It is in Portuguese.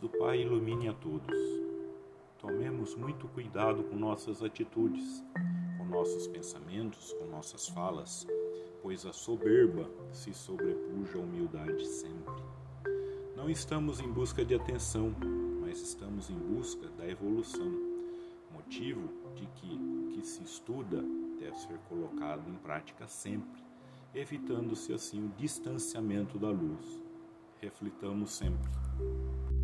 Do Pai ilumine a todos. Tomemos muito cuidado com nossas atitudes, com nossos pensamentos, com nossas falas, pois a soberba se sobrepuja à humildade sempre. Não estamos em busca de atenção, mas estamos em busca da evolução, motivo de que o que se estuda deve ser colocado em prática sempre, evitando-se assim o distanciamento da luz. Reflitamos sempre.